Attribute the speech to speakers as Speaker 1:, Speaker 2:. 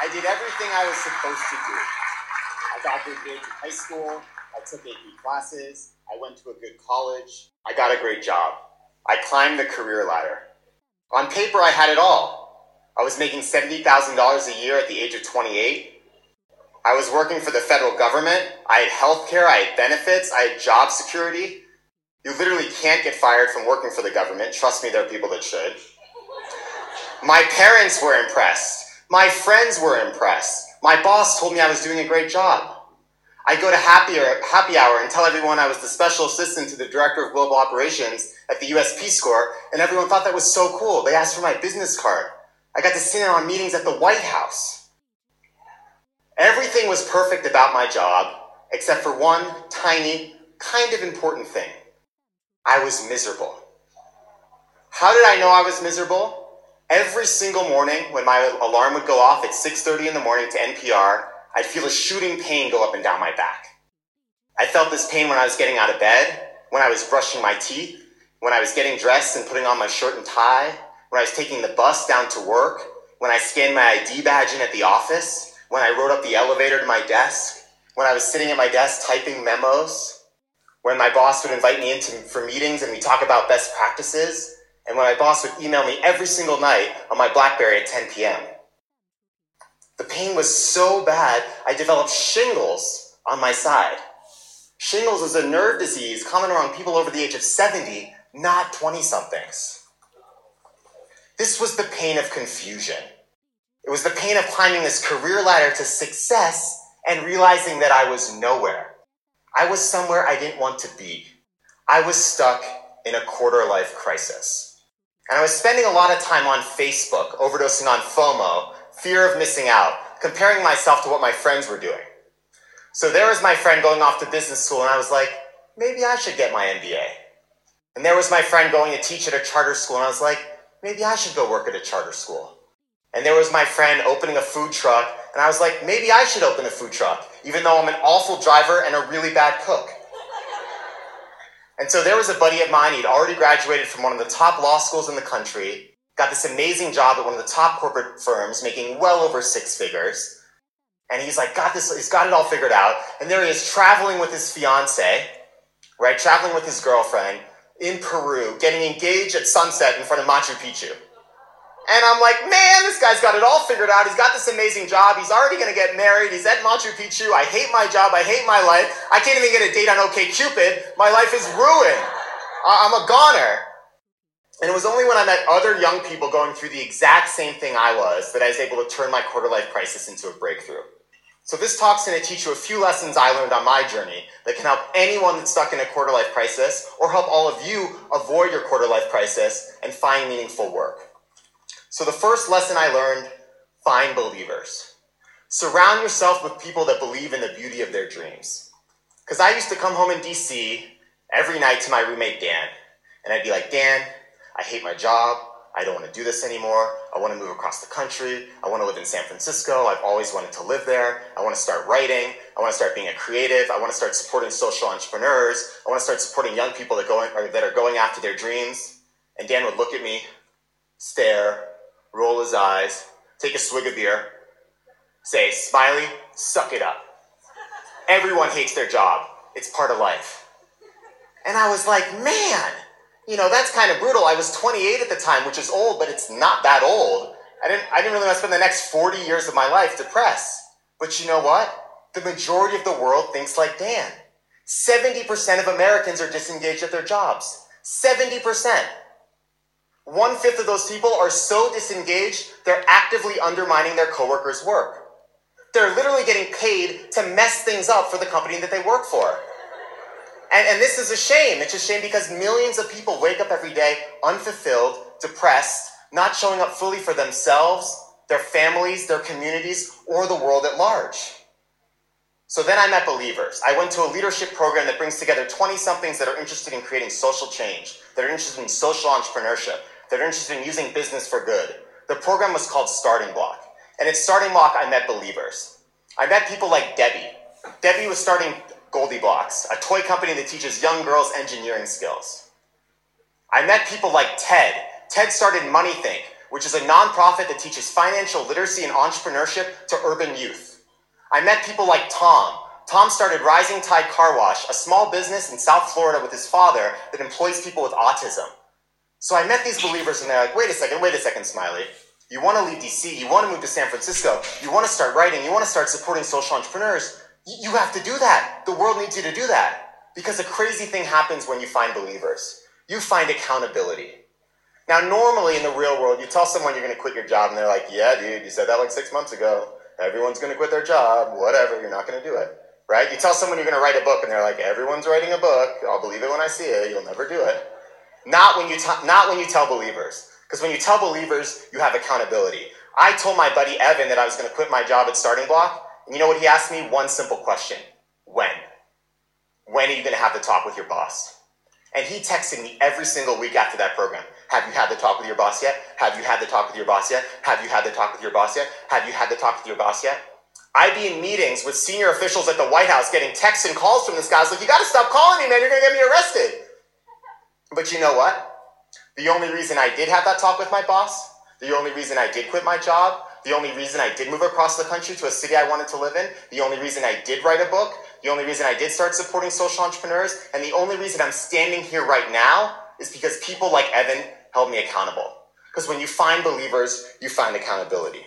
Speaker 1: I did everything I was supposed to do. I got good grades in high school, I took AP classes, I went to a good college, I got a great job. I climbed the career ladder. On paper, I had it all. I was making $70,000 a year at the age of 28. I was working for the federal government. I had health care, I had benefits, I had job security. You literally can't get fired from working for the government. Trust me, there are people that should. My parents were impressed. My friends were impressed. My boss told me I was doing a great job. I go to happy hour, happy hour and tell everyone I was the special assistant to the director of global operations at the US Peace Corps, and everyone thought that was so cool. They asked for my business card. I got to sit in on meetings at the White House. Everything was perfect about my job, except for one tiny, kind of important thing. I was miserable. How did I know I was miserable? Every single morning when my alarm would go off at 6:30 in the morning to NPR, I'd feel a shooting pain go up and down my back. I felt this pain when I was getting out of bed, when I was brushing my teeth, when I was getting dressed and putting on my shirt and tie, when I was taking the bus down to work, when I scanned my ID badge in at the office, when I rode up the elevator to my desk, when I was sitting at my desk typing memos, when my boss would invite me into for meetings and we talk about best practices, and when my boss would email me every single night on my Blackberry at 10 p.m. The pain was so bad, I developed shingles on my side. Shingles is a nerve disease common around people over the age of 70, not 20 somethings. This was the pain of confusion. It was the pain of climbing this career ladder to success and realizing that I was nowhere. I was somewhere I didn't want to be. I was stuck in a quarter life crisis. And I was spending a lot of time on Facebook, overdosing on FOMO, fear of missing out, comparing myself to what my friends were doing. So there was my friend going off to business school, and I was like, maybe I should get my MBA. And there was my friend going to teach at a charter school, and I was like, maybe I should go work at a charter school. And there was my friend opening a food truck, and I was like, maybe I should open a food truck, even though I'm an awful driver and a really bad cook. And so there was a buddy of mine, he'd already graduated from one of the top law schools in the country, got this amazing job at one of the top corporate firms, making well over six figures. And he's like, got this, he's got it all figured out. And there he is traveling with his fiance, right? Traveling with his girlfriend in Peru, getting engaged at sunset in front of Machu Picchu. And I'm like, man, this guy's got it all figured out. He's got this amazing job. He's already going to get married. He's at Machu Picchu. I hate my job. I hate my life. I can't even get a date on OKCupid. My life is ruined. I'm a goner. And it was only when I met other young people going through the exact same thing I was that I was able to turn my quarter life crisis into a breakthrough. So this talk's going to teach you a few lessons I learned on my journey that can help anyone that's stuck in a quarter life crisis or help all of you avoid your quarter life crisis and find meaningful work. So the first lesson I learned, find believers. Surround yourself with people that believe in the beauty of their dreams. Because I used to come home in DC every night to my roommate Dan, and I'd be like, Dan, I hate my job. I don't want to do this anymore. I want to move across the country. I want to live in San Francisco. I've always wanted to live there. I want to start writing. I want to start being a creative. I want to start supporting social entrepreneurs. I want to start supporting young people that, that are going after their dreams. And Dan would look at me, stare, roll his eyes, take a swig of beer, say, Smiley, suck it up. Everyone hates their job. It's part of life. And I was like, man, you know, that's kind of brutal. I was 28 at the time, which is old, but it's not that old. I didn't, I didn't really want to spend the next 40 years of my life depressed. But you know what? The majority of the world thinks like Dan. 70% of Americans are disengaged at their jobs. 70%. One fifth of those people are so disengaged, they're actively undermining their coworkers' work. They're literally getting paid to mess things up for the company that they work for. And, and this is a shame. It's a shame because millions of people wake up every day unfulfilled, depressed, not showing up fully for themselves, their families, their communities, or the world at large. So then I met believers. I went to a leadership program that brings together 20 somethings that are interested in creating social change, that are interested in social entrepreneurship, that are interested in using business for good. The program was called StartingBloc. And at StartingBloc, I met believers. I met people like Debbie. Debbie was starting GoldieBlox, a toy company that teaches young girls engineering skills. I met people like Ted. Ted started Money MoneyThink, which is a nonprofit that teaches financial literacy and entrepreneurship to urban youth. I met people like Tom. Tom started Rising Tide Car Wash, a small business in South Florida with his father that employs people with autism. So I met these believers and they're like, wait a second, wait a second, Smiley. You want to leave DC, you want to move to San Francisco, you want to start writing, you want to start supporting social entrepreneurs. You have to do that. The world needs you to do that. Because a crazy thing happens when you find believers. You find accountability. Now, normally in the real world, you tell someone you're going to quit your job, and they're like, yeah, dude, you said that like six months ago. Everyone's going to quit their job, whatever, you're not going to do it. Right? You tell someone you're going to write a book, and they're like, everyone's writing a book. I'll believe it when I see it. You'll never do it. Not when you, t- not when you tell believers. Because when you tell believers, you have accountability. I told my buddy Evan that I was going to quit my job at StartingBloc, and you know what he asked me? One simple question When? When are you going to have the talk with your boss? And he texted me every single week after that program. Have you had the talk with your boss yet? Have you had the talk with your boss yet? Have you had the talk with your boss yet? Have you had the talk with your boss yet? I'd be in meetings with senior officials at the White House getting texts and calls from this guy. I was like, you got to stop calling me, man. You're going to get me arrested. But you know what? The only reason I did have that talk with my boss, the only reason I did quit my job, the only reason I did move across the country to a city I wanted to live in, the only reason I did write a book, the only reason I did start supporting social entrepreneurs, and the only reason I'm standing here right now is because people like Evan held me accountable. Because when you find believers, you find accountability.